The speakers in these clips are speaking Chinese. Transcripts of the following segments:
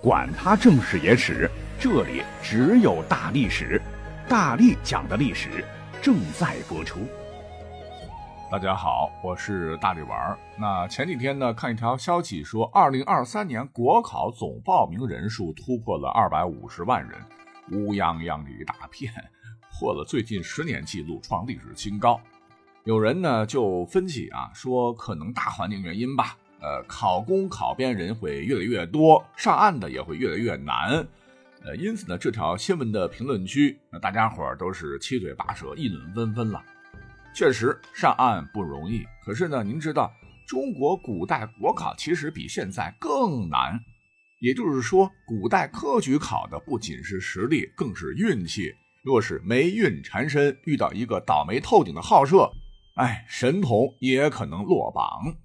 管他正史野史，这里只有大历史，大力讲的历史正在播出。大家好，我是大力丸。那前几天呢，看一条消息说，二零二三年国考总报名人数突破了二百五十万人，乌泱泱的一大片，破了最近十年记录，创历史新高。有人呢就分析啊，说可能大环境原因吧。呃，考公考编人会越来越多，上岸的也会越来越难，呃，因此呢，这条新闻的评论区，那大家伙都是七嘴八舌，议论纷纷了。确实上岸不容易，可是呢，您知道中国古代国考其实比现在更难，也就是说，古代科举考的不仅是实力，更是运气。若是霉运缠身，遇到一个倒霉透顶的好社，哎，神童也可能落榜。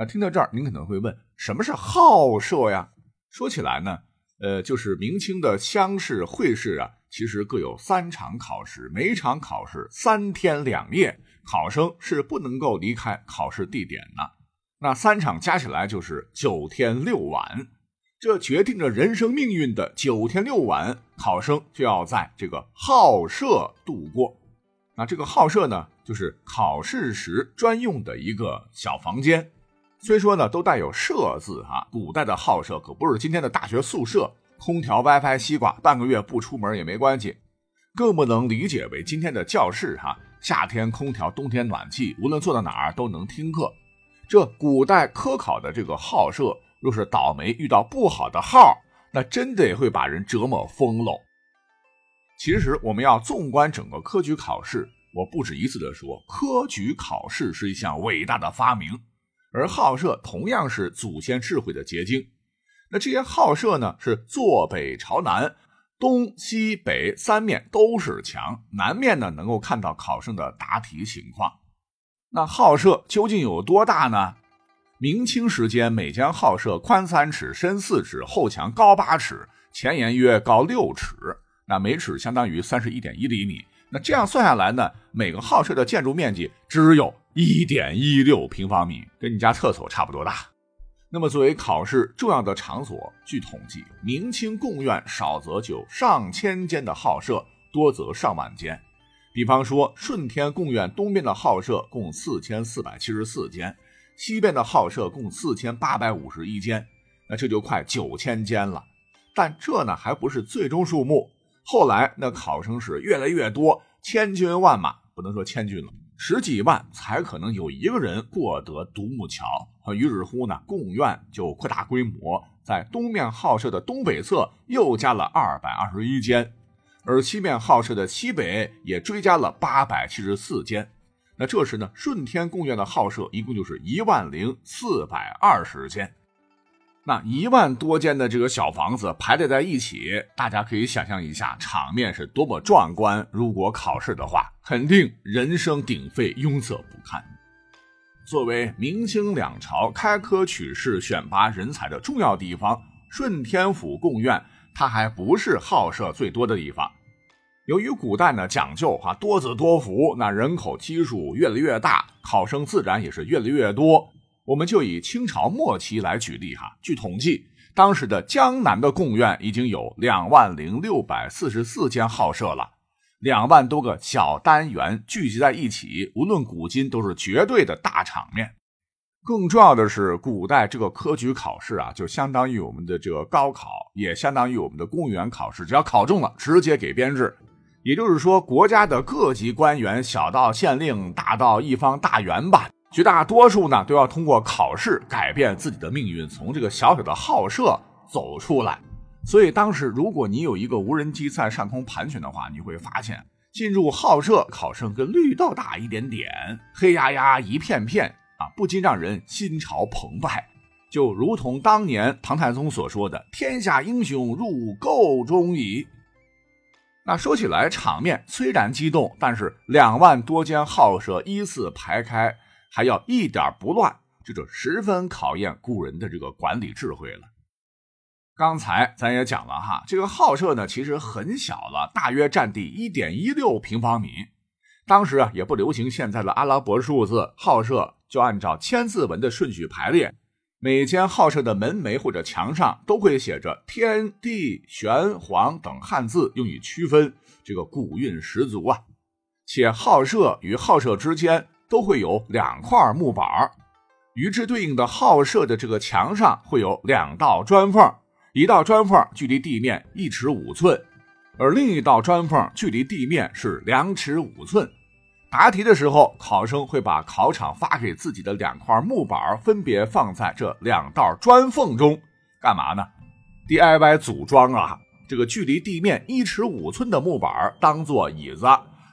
那听到这儿，您可能会问，什么是好舍呀？说起来呢，呃，就是明清的乡试、会试啊，其实各有三场考试，每场考试三天两夜，考生是不能够离开考试地点的。那三场加起来就是九天六晚，这决定着人生命运的九天六晚，考生就要在这个好舍度过。那这个好舍呢，就是考试时专用的一个小房间。虽说呢，都带有“社”字哈，古代的好社可不是今天的大学宿舍，空调、WiFi、西瓜，半个月不出门也没关系，更不能理解为今天的教室哈，夏天空调，冬天暖气，无论坐到哪儿都能听课。这古代科考的这个好社，若是倒霉遇到不好的号，那真得会把人折磨疯喽。其实我们要纵观整个科举考试，我不止一次的说，科举考试是一项伟大的发明。而好社同样是祖先智慧的结晶。那这些好社呢，是坐北朝南，东西北三面都是墙，南面呢能够看到考生的答题情况。那好社究竟有多大呢？明清时间，每间好舍宽三尺，深四尺，后墙高八尺，前檐约高六尺，那每尺相当于三十一点一厘米。那这样算下来呢，每个好社的建筑面积只有。一点一六平方米，跟你家厕所差不多大。那么，作为考试重要的场所，据统计，明清贡院少则就上千间的好舍，多则上万间。比方说，顺天贡院东边的好舍共四千四百七十四间，西边的好舍共四千八百五十一间，那这就快九千间了。但这呢，还不是最终数目。后来那考生是越来越多，千军万马，不能说千军了。十几万才可能有一个人过得独木桥，于是乎呢，贡院就扩大规模，在东面好舍的东北侧又加了二百二十一间，而西面好舍的西北也追加了八百七十四间。那这时呢，顺天贡院的好舍一共就是一万零四百二十间。那一万多间的这个小房子排列在一起，大家可以想象一下场面是多么壮观。如果考试的话，肯定人声鼎沸，拥塞不堪。作为明清两朝开科取士、选拔人才的重要地方，顺天府贡院它还不是好社最多的地方。由于古代呢讲究哈多子多福，那人口基数越来越大，考生自然也是越来越多。我们就以清朝末期来举例哈。据统计，当时的江南的贡院已经有两万零六百四十四间好舍了，两万多个小单元聚集在一起，无论古今都是绝对的大场面。更重要的是，古代这个科举考试啊，就相当于我们的这个高考，也相当于我们的公务员考试，只要考中了，直接给编制。也就是说，国家的各级官员，小到县令，大到一方大员吧。绝大多数呢，都要通过考试改变自己的命运，从这个小小的好社走出来。所以当时，如果你有一个无人机在上空盘旋的话，你会发现进入好社考生跟绿豆大一点点，黑压压一片片啊，不禁让人心潮澎湃。就如同当年唐太宗所说的：“天下英雄入垢中矣。”那说起来，场面虽然激动，但是两万多间好社依次排开。还要一点不乱，这就十分考验古人的这个管理智慧了。刚才咱也讲了哈，这个好社呢其实很小了，大约占地一点一六平方米。当时啊也不流行现在的阿拉伯数字，好社就按照千字文的顺序排列。每间号舍的门楣或者墙上都会写着“天地玄黄”等汉字，用以区分。这个古韵十足啊！且号舍与号舍之间都会有两块木板与之对应的号舍的这个墙上会有两道砖缝，一道砖缝距离地面一尺五寸，而另一道砖缝距离地面是两尺五寸。答题的时候，考生会把考场发给自己的两块木板分别放在这两道砖缝中，干嘛呢？DIY 组装啊！这个距离地面一尺五寸的木板当做椅子，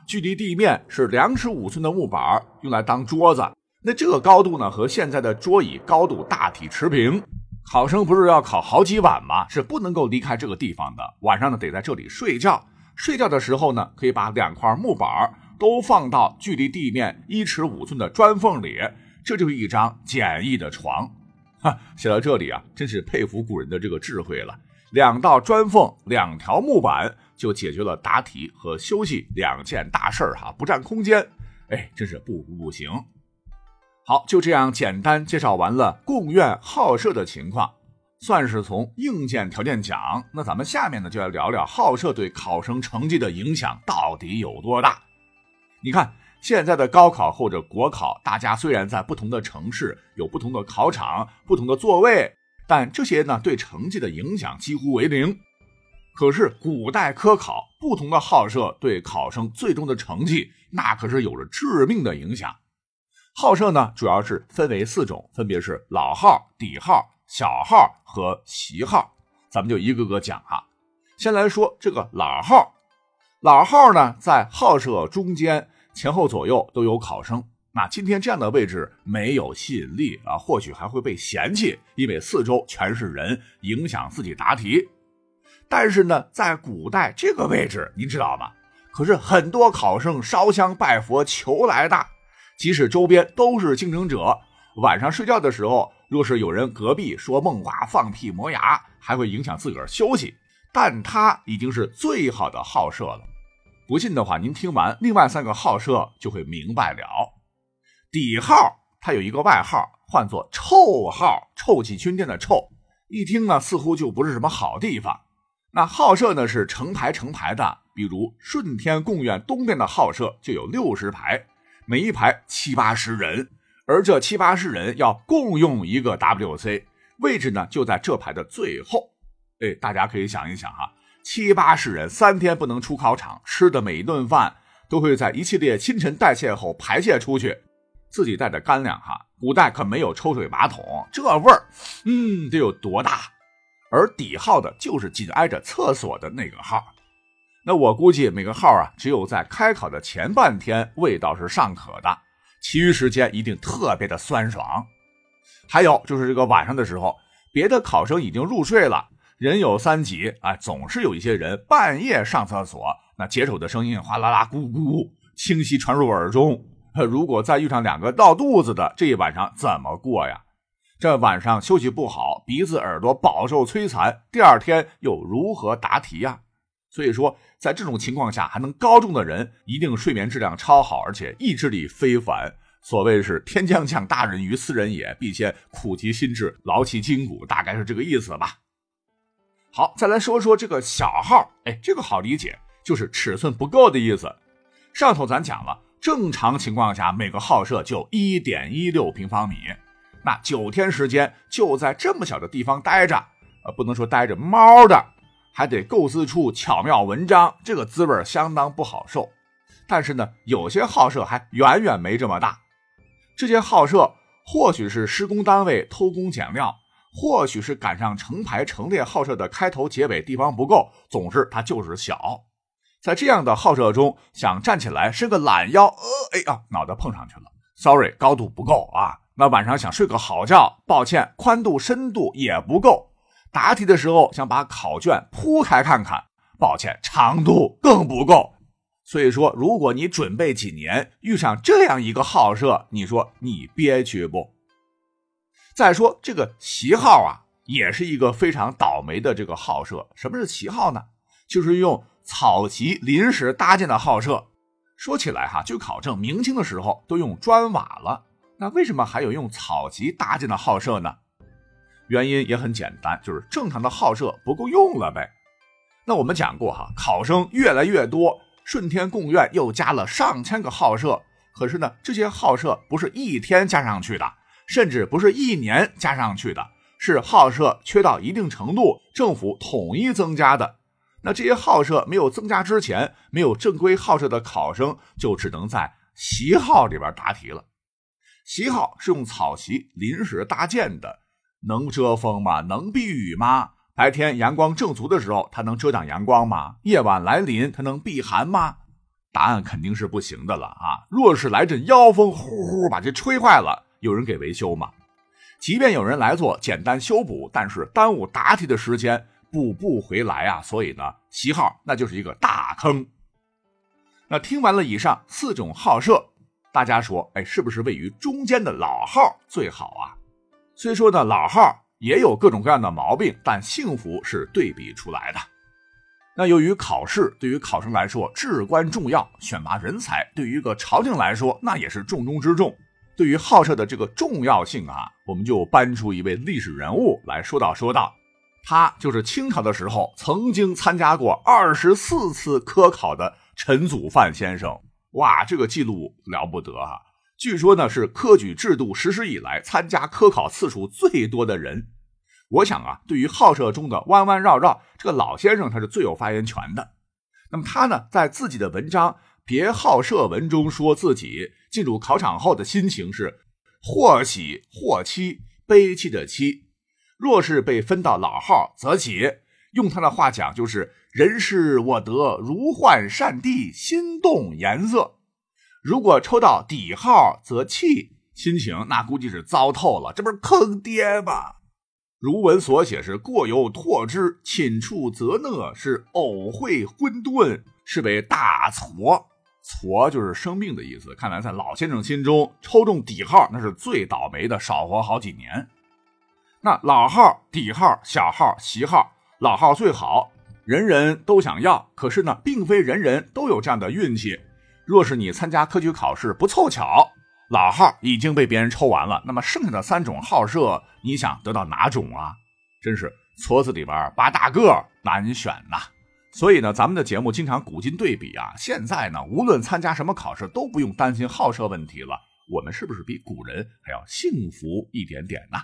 距离地面是两尺五寸的木板用来当桌子。那这个高度呢，和现在的桌椅高度大体持平。考生不是要考好几晚吗？是不能够离开这个地方的。晚上呢，得在这里睡觉。睡觉的时候呢，可以把两块木板都放到距离地面一尺五寸的砖缝里，这就是一张简易的床。哈，写到这里啊，真是佩服古人的这个智慧了。两道砖缝，两条木板，就解决了答题和休息两件大事儿哈，不占空间。哎，真是不不不行。好，就这样简单介绍完了贡院好舍的情况，算是从硬件条件讲。那咱们下面呢，就来聊聊好舍对考生成绩的影响到底有多大。你看，现在的高考或者国考，大家虽然在不同的城市有不同的考场、不同的座位，但这些呢对成绩的影响几乎为零。可是古代科考，不同的号舍对考生最终的成绩，那可是有着致命的影响。号舍呢，主要是分为四种，分别是老号、底号、小号和习号。咱们就一个个讲哈。先来说这个老号。老号呢，在号舍中间前后左右都有考生。那今天这样的位置没有吸引力啊，或许还会被嫌弃，因为四周全是人，影响自己答题。但是呢，在古代这个位置，您知道吗？可是很多考生烧香拜佛求来的，即使周边都是竞争者，晚上睡觉的时候，若是有人隔壁说梦话、放屁、磨牙，还会影响自个儿休息。但他已经是最好的好舍了，不信的话，您听完另外三个好舍就会明白了。底号它有一个外号，唤作臭号，臭气熏天的臭，一听呢似乎就不是什么好地方。那号舍呢是成排成排的，比如顺天贡院东边的号舍就有六十排，每一排七八十人，而这七八十人要共用一个 WC，位置呢就在这排的最后。哎，大家可以想一想哈，七八十人三天不能出考场，吃的每一顿饭都会在一系列新陈代谢后排泄出去，自己带的干粮哈。古代可没有抽水马桶，这味儿，嗯，得有多大？而底号的就是紧挨着厕所的那个号。那我估计每个号啊，只有在开考的前半天味道是尚可的，其余时间一定特别的酸爽。还有就是这个晚上的时候，别的考生已经入睡了。人有三急啊，总是有一些人半夜上厕所，那解手的声音哗啦啦、咕咕咕，清晰传入耳中。如果再遇上两个闹肚子的，这一晚上怎么过呀？这晚上休息不好，鼻子耳朵饱受摧残，第二天又如何答题呀？所以说，在这种情况下还能高中的人，一定睡眠质量超好，而且意志力非凡。所谓是天将降大任于斯人也，必先苦其心志，劳其筋骨，大概是这个意思吧。好，再来说说这个小号，哎，这个好理解，就是尺寸不够的意思。上头咱讲了，正常情况下每个号舍就一点一六平方米，那九天时间就在这么小的地方待着，呃，不能说待着猫的，还得构思出巧妙文章，这个滋味相当不好受。但是呢，有些号舍还远远没这么大，这些号舍或许是施工单位偷工减料。或许是赶上成排成列号舍的开头结尾地方不够，总之它就是小。在这样的号舍中，想站起来伸个懒腰，呃，哎呀，脑袋碰上去了，sorry，高度不够啊。那晚上想睡个好觉，抱歉，宽度深度也不够。答题的时候想把考卷铺开看看，抱歉，长度更不够。所以说，如果你准备几年遇上这样一个号舍，你说你憋屈不？再说这个旗号啊，也是一个非常倒霉的这个号舍。什么是旗号呢？就是用草席临时搭建的号舍。说起来哈，据考证，明清的时候都用砖瓦了，那为什么还有用草席搭建的号舍呢？原因也很简单，就是正常的号舍不够用了呗。那我们讲过哈，考生越来越多，顺天贡院又加了上千个号舍，可是呢，这些号舍不是一天加上去的，甚至不是一年加上去的，是号舍缺到一定程度，政府统一增加的。那这些号舍没有增加之前，没有正规号舍的考生就只能在习号里边答题了。习号是用草席临时搭建的，能遮风吗？能避雨吗？白天阳光正足的时候，它能遮挡阳光吗？夜晚来临，它能避寒吗？答案肯定是不行的了啊！若是来阵妖风，呼呼把这吹坏了，有人给维修吗？即便有人来做简单修补，但是耽误答题的时间，补不回来啊！所以呢，习号那就是一个大坑。那听完了以上四种号舍。大家说，哎，是不是位于中间的老号最好啊？虽说呢，老号也有各种各样的毛病，但幸福是对比出来的。那由于考试对于考生来说至关重要，选拔人才对于一个朝廷来说那也是重中之重。对于号舍的这个重要性啊，我们就搬出一位历史人物来说道说道。他就是清朝的时候曾经参加过二十四次科考的陈祖范先生。哇，这个记录了不得啊！据说呢是科举制度实施以来参加科考次数最多的人。我想啊，对于好舍中的弯弯绕绕，这个老先生他是最有发言权的。那么他呢，在自己的文章《别好社文》中说自己进入考场后的心情是或喜或戚，悲戚的戚。若是被分到老号，则喜。用他的话讲，就是人是我得如幻善地，心动颜色。如果抽到底号，则气，心情那估计是糟透了，这不是坑爹吗？如文所写是过犹拓之，寝处则讷，是偶会昏顿，是为大挫。挫就是生病的意思。看来在老先生心中，抽中底号那是最倒霉的，少活好几年。那老号、底号、小号、习号。老号最好，人人都想要。可是呢，并非人人都有这样的运气。若是你参加科举考试不凑巧，老号已经被别人抽完了，那么剩下的三种号舍，你想得到哪种啊？真是矬子里边拔大个，难选呐。所以呢，咱们的节目经常古今对比啊。现在呢，无论参加什么考试，都不用担心号舍问题了。我们是不是比古人还要幸福一点点呢？